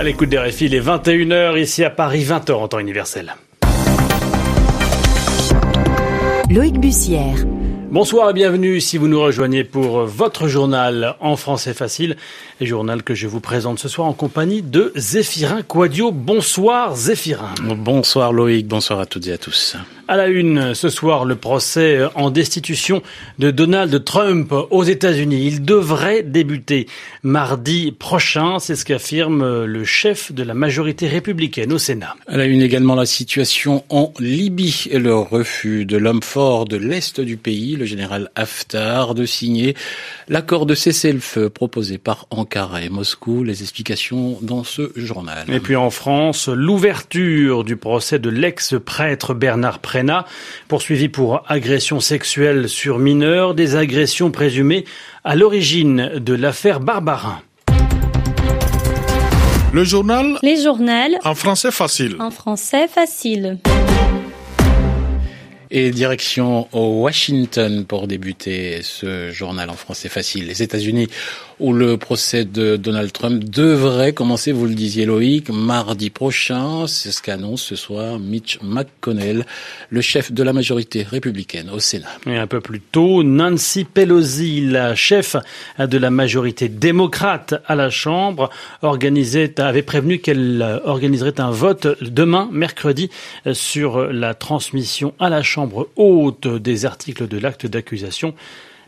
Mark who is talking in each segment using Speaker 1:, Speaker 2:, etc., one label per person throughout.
Speaker 1: À l'écoute des RFI, il est 21h ici à Paris, 20h en temps universel.
Speaker 2: Loïc Bussière.
Speaker 1: Bonsoir et bienvenue si vous nous rejoignez pour votre journal en français facile, et journal que je vous présente ce soir en compagnie de Zéphirin Quadio. Bonsoir Zéphirin.
Speaker 3: Bonsoir Loïc, bonsoir à toutes et à tous.
Speaker 1: À la une, ce soir, le procès en destitution de Donald Trump aux États-Unis. Il devrait débuter mardi prochain, c'est ce qu'affirme le chef de la majorité républicaine au Sénat.
Speaker 3: À la une également la situation en Libye et le refus de l'homme fort de l'Est du pays, le général Haftar, de signer l'accord de cessez-le-feu proposé par Ankara et Moscou. Les explications dans ce journal.
Speaker 1: Et puis en France, l'ouverture du procès de l'ex-prêtre Bernard Pré poursuivi pour agression sexuelle sur mineurs, des agressions présumées à l'origine de l'affaire Barbarin.
Speaker 4: Le journal
Speaker 5: Les journaux
Speaker 4: en français facile.
Speaker 5: En français facile.
Speaker 3: Et direction au Washington pour débuter ce journal en français facile. Les États-Unis où le procès de Donald Trump devrait commencer, vous le disiez Loïc, mardi prochain. C'est ce qu'annonce ce soir Mitch McConnell, le chef de la majorité républicaine au Sénat.
Speaker 1: Et un peu plus tôt, Nancy Pelosi, la chef de la majorité démocrate à la Chambre, organisait, avait prévenu qu'elle organiserait un vote demain, mercredi, sur la transmission à la Chambre haute des articles de l'acte d'accusation.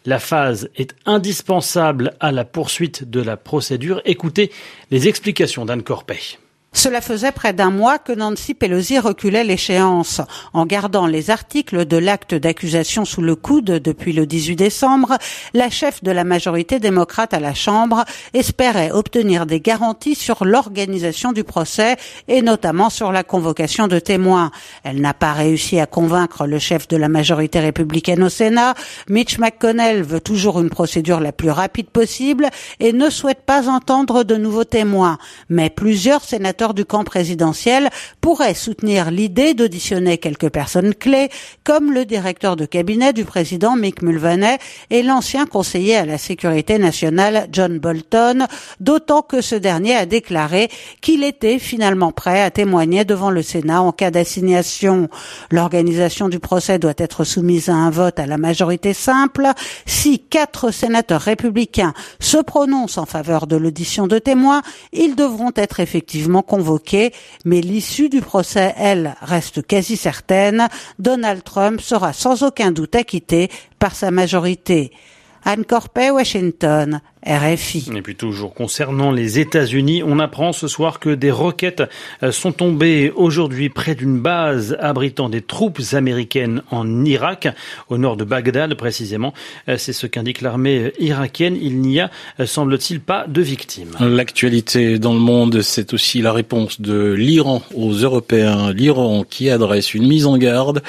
Speaker 1: La phase est indispensable à la poursuite de la procédure. Écoutez les explications d'Anne Corpet.
Speaker 6: Cela faisait près d'un mois que Nancy Pelosi reculait l'échéance. En gardant les articles de l'acte d'accusation sous le coude depuis le 18 décembre, la chef de la majorité démocrate à la Chambre espérait obtenir des garanties sur l'organisation du procès et notamment sur la convocation de témoins. Elle n'a pas réussi à convaincre le chef de la majorité républicaine au Sénat. Mitch McConnell veut toujours une procédure la plus rapide possible et ne souhaite pas entendre de nouveaux témoins. Mais plusieurs sénateurs du camp présidentiel pourrait soutenir l'idée d'auditionner quelques personnes clés, comme le directeur de cabinet du président Mick Mulvaney et l'ancien conseiller à la sécurité nationale John Bolton, d'autant que ce dernier a déclaré qu'il était finalement prêt à témoigner devant le Sénat en cas d'assignation. L'organisation du procès doit être soumise à un vote à la majorité simple. Si quatre sénateurs républicains se prononcent en faveur de l'audition de témoins, ils devront être effectivement convoquée, mais l'issue du procès, elle, reste quasi certaine. Donald Trump sera sans aucun doute acquitté par sa majorité. Anne Corpet, Washington. RFI.
Speaker 1: Et puis toujours concernant les États-Unis, on apprend ce soir que des roquettes euh, sont tombées aujourd'hui près d'une base abritant des troupes américaines en Irak, au nord de Bagdad précisément. Euh, c'est ce qu'indique l'armée irakienne. Il n'y a, euh, semble-t-il, pas de victimes.
Speaker 3: L'actualité dans le monde, c'est aussi la réponse de l'Iran aux Européens. L'Iran qui adresse une mise en garde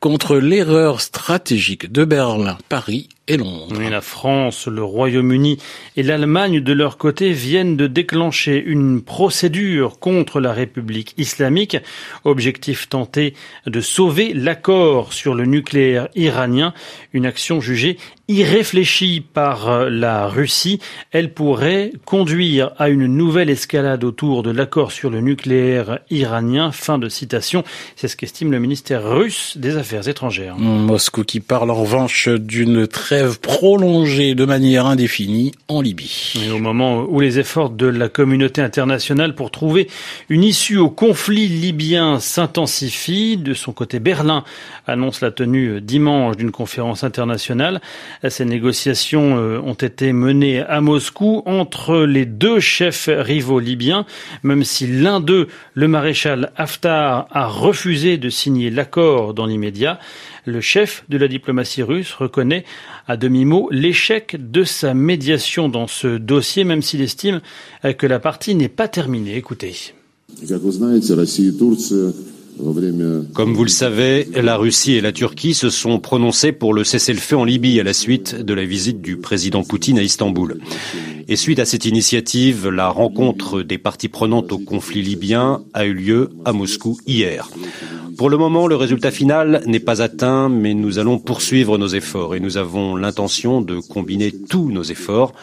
Speaker 3: contre l'erreur stratégique de Berlin, Paris et Londres.
Speaker 1: Et la France, le Royaume-Uni et l'Allemagne, de leur côté, viennent de déclencher une procédure contre la République islamique. Objectif tenté de sauver l'accord sur le nucléaire iranien, une action jugée irréfléchie par euh, la Russie. Elle pourrait conduire à une nouvelle escalade autour de l'accord sur le nucléaire iranien. Fin de citation. C'est ce qu'estime le ministère russe des Affaires étrangères.
Speaker 3: Moscou qui parle en revanche d'une trêve prolongée de manière indéfinie en Libye.
Speaker 1: Et au moment où les efforts de la communauté internationale pour trouver une issue au conflit libyen s'intensifient, de son côté Berlin annonce la tenue dimanche d'une conférence internationale. Ces négociations euh, ont été menées à Moscou entre les deux chefs rivaux libyens, même si l'un d'eux, le maréchal Haftar, a refusé de signer l'accord dans l'immédiat. Le chef de la diplomatie russe reconnaît à demi-mot l'échec de sa médiation dans ce dossier, même s'il estime que la partie n'est pas terminée. Écoutez.
Speaker 7: Comme vous le savez, la Russie et la Turquie se sont prononcées pour le cessez-le-feu en Libye à la suite de la visite du président Poutine à Istanbul. Et suite à cette initiative, la rencontre des parties prenantes au conflit libyen a eu lieu à Moscou hier. Pour le moment, le résultat final n'est pas atteint, mais nous allons poursuivre nos efforts et nous avons l'intention de combiner tous nos efforts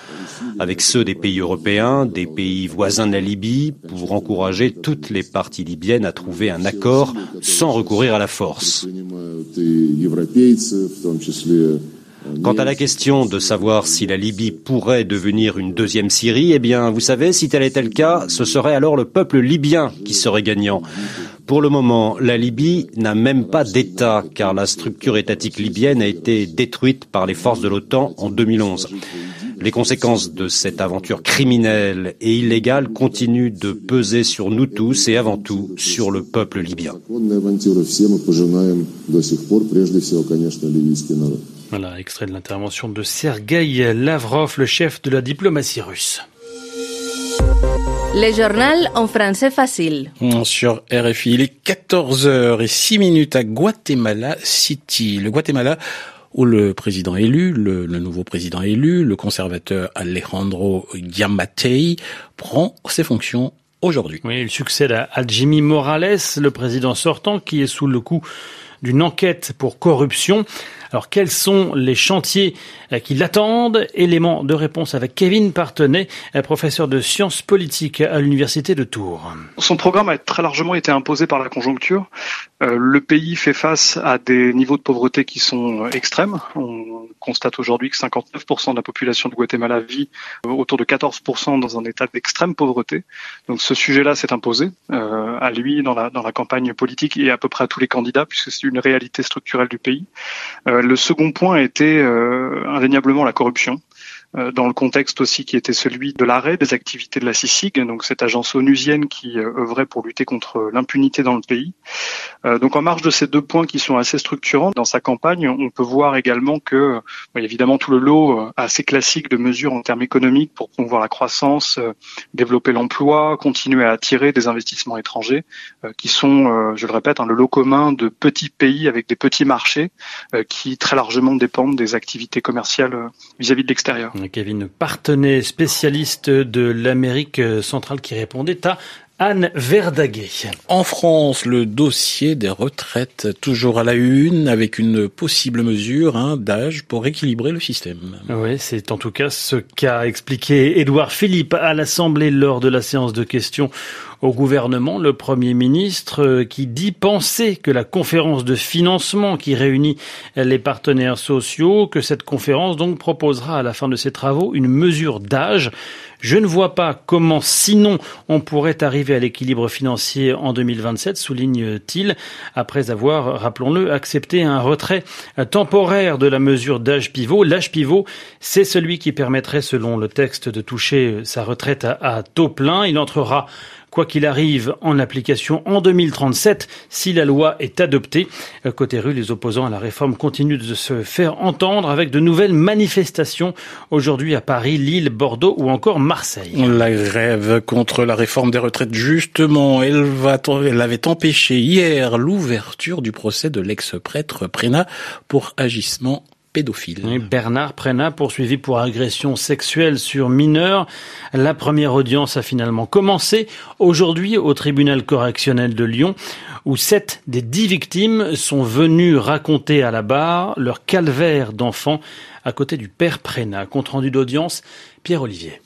Speaker 7: avec ceux des pays européens, des pays voisins de la Libye, pour encourager toutes les parties libyennes à trouver un accord sans recourir à la force. Quant à la question de savoir si la Libye pourrait devenir une deuxième Syrie, eh bien, vous savez, si tel était le cas, ce serait alors le peuple libyen qui serait gagnant. Pour le moment, la Libye n'a même pas d'État, car la structure étatique libyenne a été détruite par les forces de l'OTAN en 2011. Les conséquences de cette aventure criminelle et illégale continuent de peser sur nous tous et avant tout sur le peuple libyen.
Speaker 1: Voilà, extrait de l'intervention de Sergei Lavrov, le chef de la diplomatie russe.
Speaker 2: Le journal en français facile.
Speaker 3: Sur RFI, il est 14h et 6 minutes à Guatemala City. Le Guatemala où le président élu, le, le, nouveau président élu, le conservateur Alejandro Giammattei, prend ses fonctions aujourd'hui.
Speaker 1: Oui, il succède à, à Jimmy Morales, le président sortant, qui est sous le coup d'une enquête pour corruption. Alors quels sont les chantiers euh, qui l'attendent? Élément de réponse avec Kevin Partenay, euh, professeur de sciences politiques à l'université de Tours.
Speaker 4: Son programme a très largement été imposé par la conjoncture. Euh, le pays fait face à des niveaux de pauvreté qui sont extrêmes. On constate aujourd'hui que 59% de la population de Guatemala vit autour de 14% dans un état d'extrême pauvreté. Donc ce sujet-là s'est imposé à lui dans la, campagne politique et à peu près à tous les candidats puisque c'est une réalité structurelle du pays. Le second point était euh, indéniablement la corruption dans le contexte aussi qui était celui de l'arrêt des activités de la CICIG, donc cette agence onusienne qui œuvrait pour lutter contre l'impunité dans le pays. Donc en marge de ces deux points qui sont assez structurants dans sa campagne, on peut voir également que évidemment tout le lot assez classique de mesures en termes économiques pour promouvoir la croissance, développer l'emploi, continuer à attirer des investissements étrangers qui sont, je le répète, le lot commun de petits pays avec des petits marchés qui très largement dépendent des activités commerciales vis-à-vis de l'extérieur.
Speaker 1: Kevin Partenay, spécialiste de l'Amérique centrale qui répondait à Anne Verdaguet.
Speaker 3: En France, le dossier des retraites toujours à la une avec une possible mesure hein, d'âge pour équilibrer le système.
Speaker 1: Oui, c'est en tout cas ce qu'a expliqué Édouard Philippe à l'Assemblée lors de la séance de questions au gouvernement, le Premier ministre qui dit penser que la conférence de financement qui réunit les partenaires sociaux, que cette conférence donc proposera à la fin de ses travaux une mesure d'âge. Je ne vois pas comment sinon on pourrait arriver à l'équilibre financier en 2027, souligne-t-il, après avoir, rappelons-le, accepté un retrait temporaire de la mesure d'âge pivot. L'âge pivot, c'est celui qui permettrait, selon le texte, de toucher sa retraite à, à taux plein. Il entrera quoi qu'il arrive en application en 2037 si la loi est adoptée. Côté rue, les opposants à la réforme continuent de se faire entendre avec de nouvelles manifestations aujourd'hui à Paris, Lille, Bordeaux ou encore Marseille.
Speaker 3: La grève contre la réforme des retraites, justement, elle, va, avait empêché hier l'ouverture du procès de l'ex-prêtre Prénat pour agissement
Speaker 1: Bernard Prénat, poursuivi pour agression sexuelle sur mineurs. La première audience a finalement commencé aujourd'hui au tribunal correctionnel de Lyon, où sept des dix victimes sont venues raconter à la barre leur calvaire d'enfant à côté du père Prénat. Compte rendu d'audience, Pierre Olivier.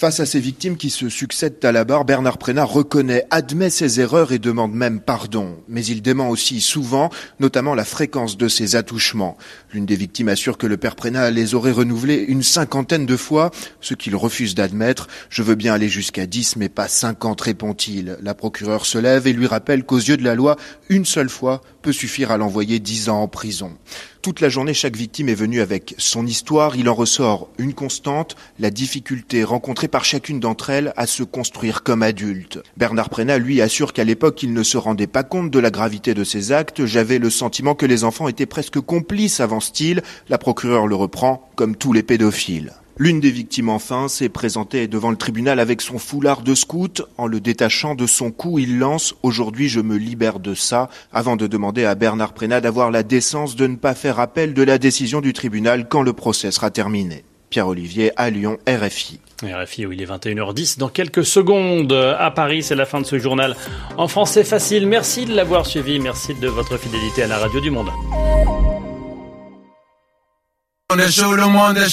Speaker 8: Face à ces victimes qui se succèdent à la barre, Bernard Prénat reconnaît, admet ses erreurs et demande même pardon. Mais il dément aussi souvent, notamment la fréquence de ses attouchements. L'une des victimes assure que le père Prénat les aurait renouvelés une cinquantaine de fois, ce qu'il refuse d'admettre. Je veux bien aller jusqu'à dix, mais pas cinquante, répond-il. La procureure se lève et lui rappelle qu'aux yeux de la loi, une seule fois peut suffire à l'envoyer dix ans en prison. Toute la journée, chaque victime est venue avec son histoire. Il en ressort une constante, la difficulté rencontrée par chacune d'entre elles à se construire comme adulte. Bernard Prénat, lui, assure qu'à l'époque, il ne se rendait pas compte de la gravité de ses actes. J'avais le sentiment que les enfants étaient presque complices, avance-t-il. La procureure le reprend, comme tous les pédophiles. L'une des victimes enfin s'est présentée devant le tribunal avec son foulard de scout. En le détachant de son cou, il lance ⁇ Aujourd'hui je me libère de ça ⁇ avant de demander à Bernard Prénat d'avoir la décence de ne pas faire appel de la décision du tribunal quand le procès sera terminé. Pierre Olivier à Lyon, RFI.
Speaker 1: RFI où il est 21h10. Dans quelques secondes à Paris, c'est la fin de ce journal en français facile. Merci de l'avoir suivi. Merci de votre fidélité à la radio du monde.